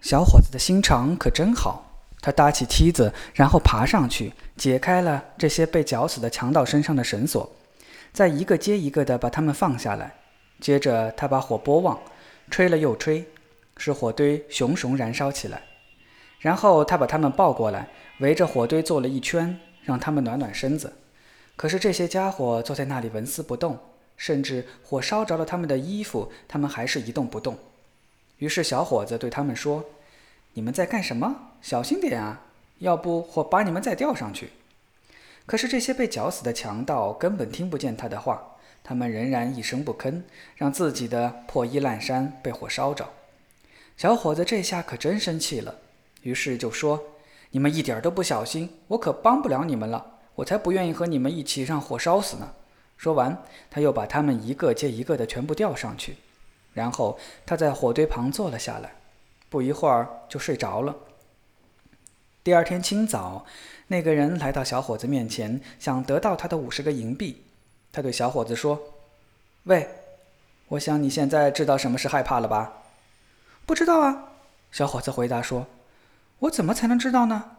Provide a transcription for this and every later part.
小伙子的心肠可真好，他搭起梯子，然后爬上去，解开了这些被绞死的强盗身上的绳索，再一个接一个的把他们放下来。接着，他把火拨旺，吹了又吹，使火堆熊熊燃烧起来。然后，他把他们抱过来，围着火堆坐了一圈，让他们暖暖身子。可是这些家伙坐在那里纹丝不动，甚至火烧着了他们的衣服，他们还是一动不动。于是小伙子对他们说：“你们在干什么？小心点啊！要不火把你们再吊上去。”可是这些被绞死的强盗根本听不见他的话，他们仍然一声不吭，让自己的破衣烂衫被火烧着。小伙子这下可真生气了，于是就说：“你们一点都不小心，我可帮不了你们了。我才不愿意和你们一起让火烧死呢。”说完，他又把他们一个接一个的全部吊上去。然后他在火堆旁坐了下来，不一会儿就睡着了。第二天清早，那个人来到小伙子面前，想得到他的五十个银币。他对小伙子说：“喂，我想你现在知道什么是害怕了吧？”“不知道啊。”小伙子回答说。“我怎么才能知道呢？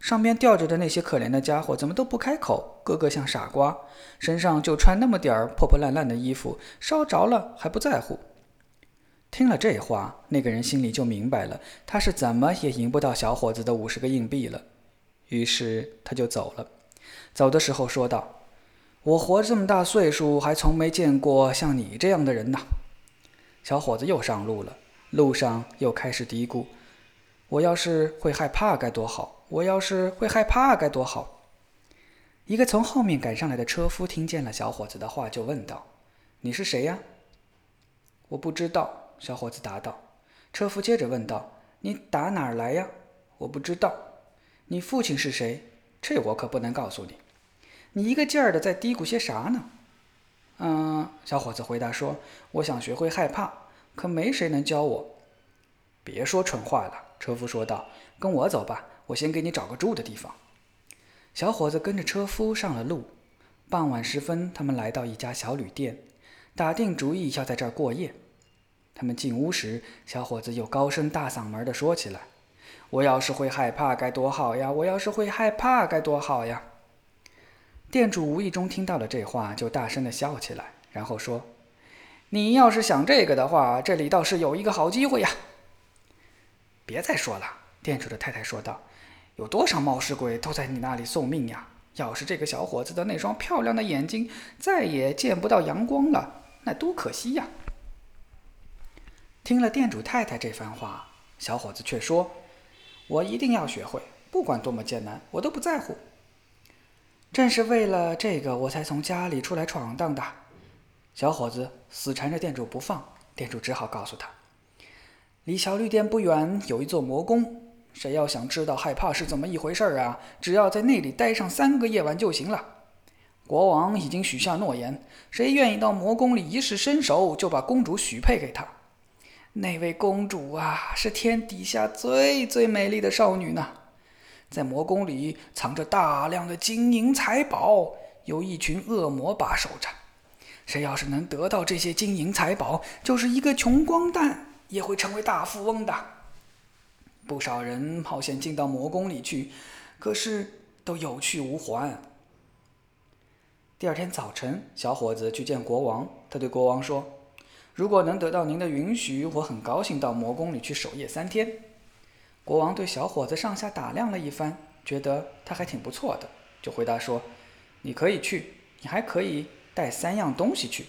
上边吊着的那些可怜的家伙怎么都不开口，个个像傻瓜，身上就穿那么点儿破破烂烂的衣服，烧着了还不在乎。”听了这话，那个人心里就明白了，他是怎么也赢不到小伙子的五十个硬币了。于是他就走了。走的时候说道：“我活这么大岁数，还从没见过像你这样的人呢。”小伙子又上路了，路上又开始嘀咕：“我要是会害怕该多好！我要是会害怕该多好！”一个从后面赶上来的车夫听见了小伙子的话，就问道：“你是谁呀？”“我不知道。”小伙子答道。车夫接着问道：“你打哪儿来呀？”“我不知道。”“你父亲是谁？”“这我可不能告诉你。”“你一个劲儿的在嘀咕些啥呢？”“嗯。”小伙子回答说：“我想学会害怕，可没谁能教我。”“别说蠢话了。”车夫说道。“跟我走吧，我先给你找个住的地方。”小伙子跟着车夫上了路。傍晚时分，他们来到一家小旅店，打定主意要在这儿过夜。他们进屋时，小伙子又高声大嗓门地说起来：“我要是会害怕该多好呀！我要是会害怕该多好呀！”店主无意中听到了这话，就大声地笑起来，然后说：“你要是想这个的话，这里倒是有一个好机会呀！”别再说了，店主的太太说道：“有多少冒失鬼都在你那里送命呀！要是这个小伙子的那双漂亮的眼睛再也见不到阳光了，那多可惜呀！”听了店主太太这番话，小伙子却说：“我一定要学会，不管多么艰难，我都不在乎。正是为了这个，我才从家里出来闯荡的。”小伙子死缠着店主不放，店主只好告诉他：“离小绿店不远有一座魔宫，谁要想知道害怕是怎么一回事儿啊，只要在那里待上三个夜晚就行了。国王已经许下诺言，谁愿意到魔宫里一试身手，就把公主许配给他。”那位公主啊，是天底下最最美丽的少女呢。在魔宫里藏着大量的金银财宝，由一群恶魔把守着。谁要是能得到这些金银财宝，就是一个穷光蛋也会成为大富翁的。不少人冒险进到魔宫里去，可是都有去无还。第二天早晨，小伙子去见国王，他对国王说。如果能得到您的允许，我很高兴到魔宫里去守夜三天。国王对小伙子上下打量了一番，觉得他还挺不错的，就回答说：“你可以去，你还可以带三样东西去，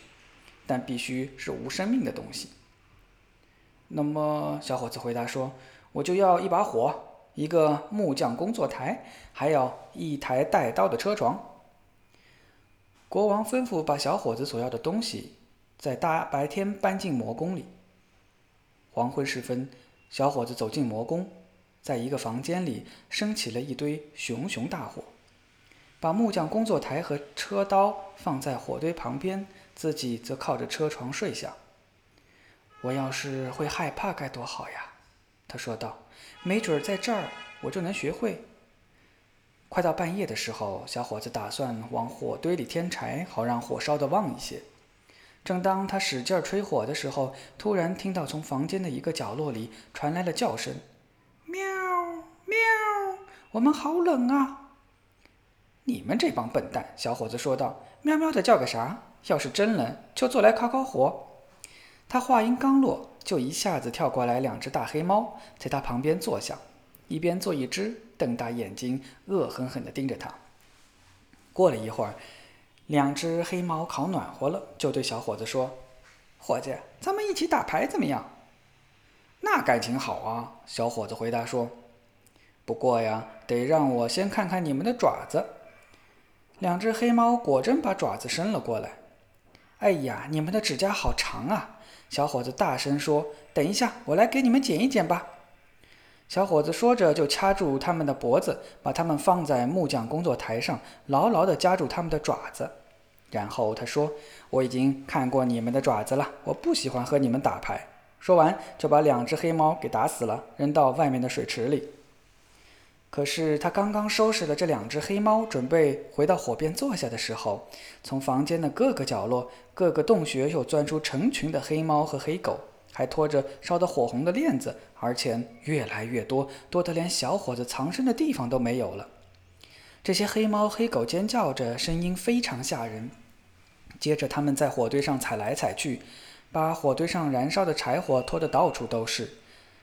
但必须是无生命的东西。”那么，小伙子回答说：“我就要一把火，一个木匠工作台，还有一台带刀的车床。”国王吩咐把小伙子所要的东西。在大白天搬进魔宫里。黄昏时分，小伙子走进魔宫，在一个房间里升起了一堆熊熊大火，把木匠工作台和车刀放在火堆旁边，自己则靠着车床睡下。我要是会害怕该多好呀！他说道：“没准在这儿我就能学会。”快到半夜的时候，小伙子打算往火堆里添柴，好让火烧得旺一些。正当他使劲吹火的时候，突然听到从房间的一个角落里传来了叫声：“喵喵，我们好冷啊！”你们这帮笨蛋，小伙子说道：“喵喵的叫个啥？要是真冷，就坐来烤烤火。”他话音刚落，就一下子跳过来两只大黑猫，在他旁边坐下，一边坐一只，瞪大眼睛，恶狠狠地盯着他。过了一会儿。两只黑猫烤暖和了，就对小伙子说：“伙计，咱们一起打牌怎么样？”“那感情好啊！”小伙子回答说。“不过呀，得让我先看看你们的爪子。”两只黑猫果真把爪子伸了过来。“哎呀，你们的指甲好长啊！”小伙子大声说。“等一下，我来给你们剪一剪吧。”小伙子说着，就掐住他们的脖子，把他们放在木匠工作台上，牢牢地夹住他们的爪子。然后他说：“我已经看过你们的爪子了，我不喜欢和你们打牌。”说完，就把两只黑猫给打死了，扔到外面的水池里。可是他刚刚收拾了这两只黑猫，准备回到火边坐下的时候，从房间的各个角落、各个洞穴又钻出成群的黑猫和黑狗，还拖着烧得火红的链子，而且越来越多，多得连小伙子藏身的地方都没有了。这些黑猫黑狗尖叫着，声音非常吓人。接着，他们在火堆上踩来踩去，把火堆上燃烧的柴火拖得到处都是，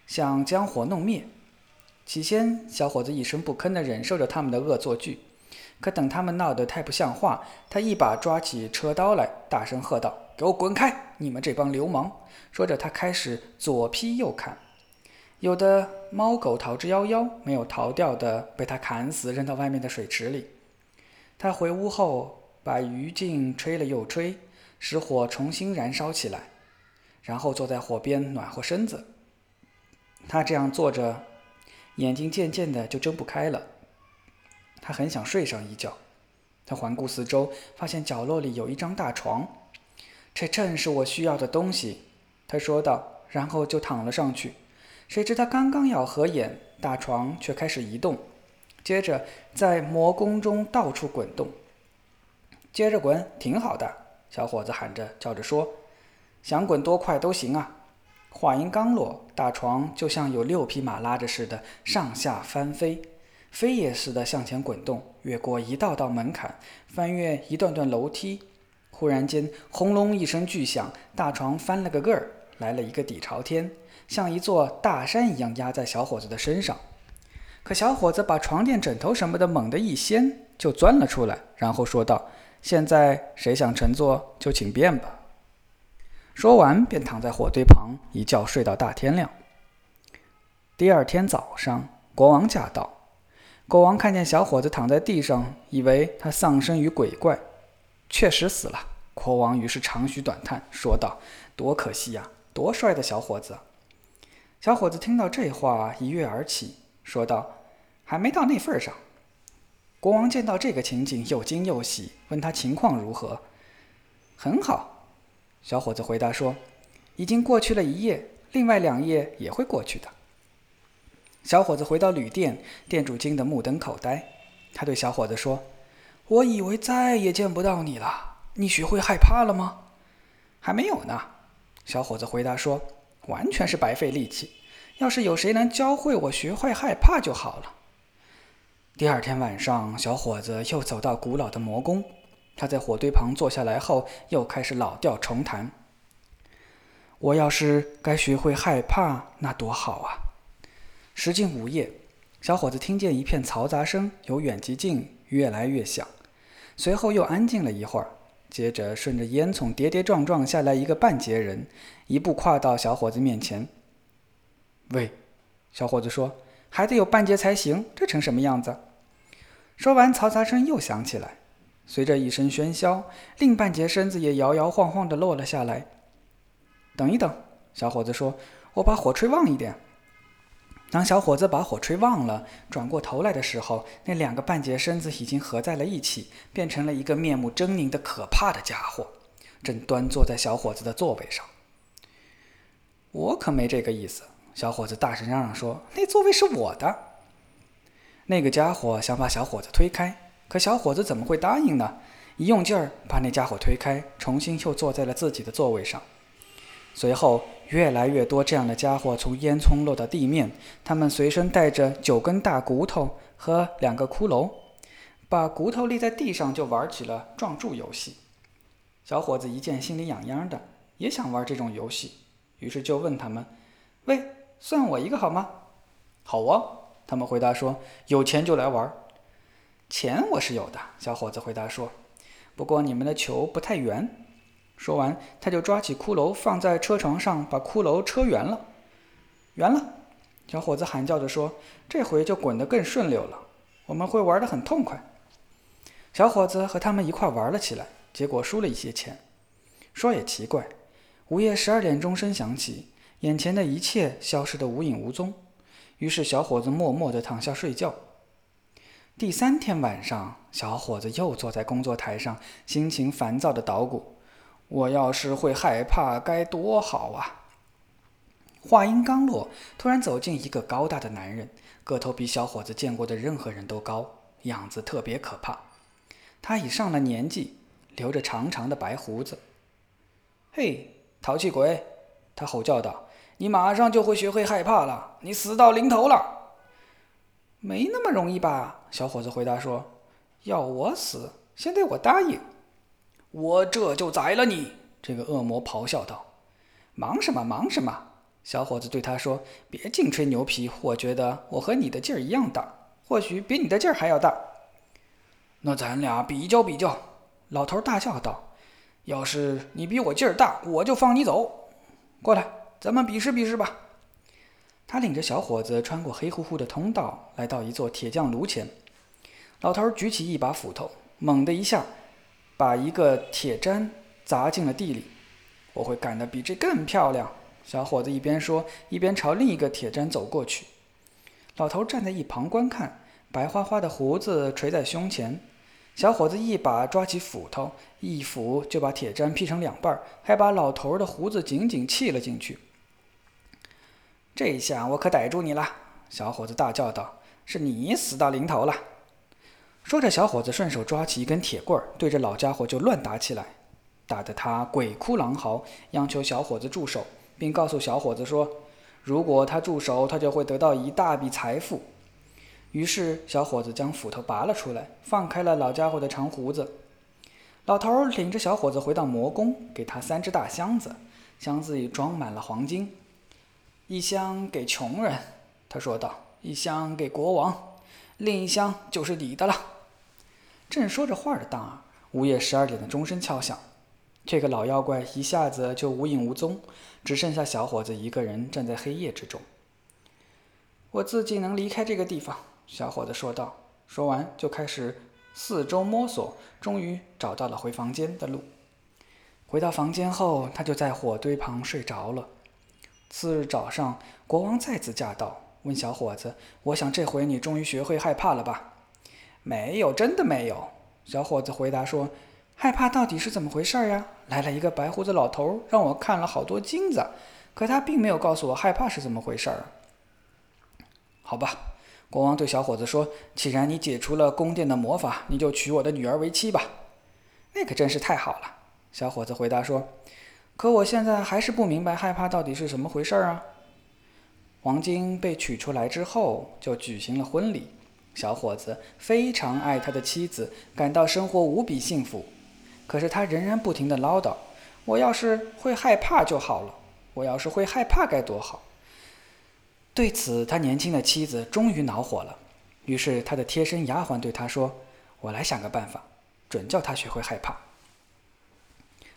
想将火弄灭。起先，小伙子一声不吭地忍受着他们的恶作剧，可等他们闹得太不像话，他一把抓起车刀来，大声喝道：“给我滚开！你们这帮流氓！”说着，他开始左劈右砍。有的猫狗逃之夭夭，没有逃掉的被他砍死，扔到外面的水池里。他回屋后，把余烬吹了又吹，使火重新燃烧起来，然后坐在火边暖和身子。他这样坐着，眼睛渐渐的就睁不开了。他很想睡上一觉。他环顾四周，发现角落里有一张大床，这正是我需要的东西，他说道，然后就躺了上去。谁知他刚刚要合眼，大床却开始移动，接着在魔宫中到处滚动。接着滚，挺好的。小伙子喊着叫着说：“想滚多快都行啊！”话音刚落，大床就像有六匹马拉着似的上下翻飞，飞也似的向前滚动，越过一道道门槛，翻越一段段楼梯。忽然间，轰隆一声巨响，大床翻了个个儿，来了一个底朝天。像一座大山一样压在小伙子的身上，可小伙子把床垫、枕头什么的猛地一掀，就钻了出来，然后说道：“现在谁想乘坐就请便吧。”说完便躺在火堆旁，一觉睡到大天亮。第二天早上，国王驾到。国王看见小伙子躺在地上，以为他丧生于鬼怪，确实死了。国王于是长吁短叹，说道：“多可惜呀，多帅的小伙子！”小伙子听到这话，一跃而起，说道：“还没到那份上。”国王见到这个情景，又惊又喜，问他情况如何。“很好。”小伙子回答说，“已经过去了一夜，另外两夜也会过去的。”小伙子回到旅店，店主惊得目瞪口呆。他对小伙子说：“我以为再也见不到你了，你学会害怕了吗？”“还没有呢。”小伙子回答说。完全是白费力气。要是有谁能教会我学会害怕就好了。第二天晚上，小伙子又走到古老的魔宫。他在火堆旁坐下来后，又开始老调重弹：“我要是该学会害怕，那多好啊！”时近午夜，小伙子听见一片嘈杂声由远及近，越来越响，随后又安静了一会儿。接着，顺着烟囱跌跌撞撞下来一个半截人，一步跨到小伙子面前。喂，小伙子说：“还得有半截才行，这成什么样子？”说完，嘈杂声又响起来，随着一声喧嚣，另半截身子也摇摇晃晃地落了下来。等一等，小伙子说：“我把火吹旺一点。”当小伙子把火吹旺了，转过头来的时候，那两个半截身子已经合在了一起，变成了一个面目狰狞的可怕的家伙，正端坐在小伙子的座位上。我可没这个意思！小伙子大声嚷嚷说：“那座位是我的。”那个家伙想把小伙子推开，可小伙子怎么会答应呢？一用劲儿把那家伙推开，重新又坐在了自己的座位上。随后，越来越多这样的家伙从烟囱落到地面，他们随身带着九根大骨头和两个骷髅，把骨头立在地上就玩起了撞柱游戏。小伙子一见心里痒痒的，也想玩这种游戏，于是就问他们：“喂，算我一个好吗？”“好啊。”他们回答说：“有钱就来玩。”“钱我是有的。”小伙子回答说，“不过你们的球不太圆。”说完，他就抓起骷髅放在车床上，把骷髅车圆了。圆了！小伙子喊叫着说：“这回就滚得更顺溜了，我们会玩得很痛快。”小伙子和他们一块玩了起来，结果输了一些钱。说也奇怪，午夜十二点钟声响起，眼前的一切消失得无影无踪。于是小伙子默默地躺下睡觉。第三天晚上，小伙子又坐在工作台上，心情烦躁地捣鼓。我要是会害怕该多好啊！话音刚落，突然走进一个高大的男人，个头比小伙子见过的任何人都高，样子特别可怕。他已上了年纪，留着长长的白胡子。嘿，淘气鬼！他吼叫道：“你马上就会学会害怕了，你死到临头了。”没那么容易吧？小伙子回答说：“要我死，先得我答应。”我这就宰了你！这个恶魔咆哮道。“忙什么？忙什么？”小伙子对他说，“别净吹牛皮！我觉得我和你的劲儿一样大，或许比你的劲儿还要大。”那咱俩比较比较！”老头大叫道，“要是你比我劲儿大，我就放你走。过来，咱们比试比试吧。”他领着小伙子穿过黑乎乎的通道，来到一座铁匠炉前。老头举起一把斧头，猛地一下。把一个铁砧砸进了地里，我会干得比这更漂亮。小伙子一边说，一边朝另一个铁砧走过去。老头站在一旁观看，白花花的胡子垂在胸前。小伙子一把抓起斧头，一斧就把铁砧劈成两半，还把老头的胡子紧紧砌了进去。这一下我可逮住你了！小伙子大叫道：“是你死到临头了！”说着，小伙子顺手抓起一根铁棍儿，对着老家伙就乱打起来，打得他鬼哭狼嚎，央求小伙子住手，并告诉小伙子说：“如果他住手，他就会得到一大笔财富。”于是，小伙子将斧头拔了出来，放开了老家伙的长胡子。老头领着小伙子回到魔宫，给他三只大箱子，箱子里装满了黄金。一箱给穷人，他说道；一箱给国王，另一箱就是你的了。正说着话的当儿，午夜十二点的钟声敲响，这个老妖怪一下子就无影无踪，只剩下小伙子一个人站在黑夜之中。我自己能离开这个地方，小伙子说道。说完就开始四周摸索，终于找到了回房间的路。回到房间后，他就在火堆旁睡着了。次日早上，国王再次驾到，问小伙子：“我想这回你终于学会害怕了吧？”没有，真的没有。小伙子回答说：“害怕到底是怎么回事呀？”来了一个白胡子老头，让我看了好多金子，可他并没有告诉我害怕是怎么回事儿。好吧，国王对小伙子说：“既然你解除了宫殿的魔法，你就娶我的女儿为妻吧。”那可真是太好了。小伙子回答说：“可我现在还是不明白害怕到底是怎么回事儿啊。”黄金被取出来之后，就举行了婚礼。小伙子非常爱他的妻子，感到生活无比幸福。可是他仍然不停地唠叨：“我要是会害怕就好了，我要是会害怕该多好。”对此，他年轻的妻子终于恼火了。于是，他的贴身丫鬟对他说：“我来想个办法，准叫他学会害怕。”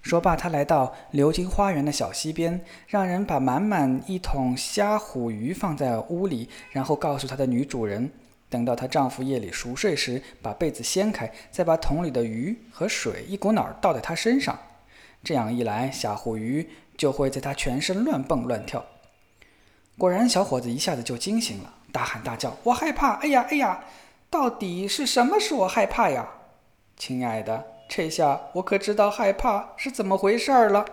说罢，他来到流金花园的小溪边，让人把满满一桶虾虎鱼放在屋里，然后告诉他的女主人。等到她丈夫夜里熟睡时，把被子掀开，再把桶里的鱼和水一股脑倒在他身上。这样一来，虾虎鱼就会在他全身乱蹦乱跳。果然，小伙子一下子就惊醒了，大喊大叫：“我害怕！哎呀哎呀，到底是什么使我害怕呀？亲爱的，这下我可知道害怕是怎么回事儿了。”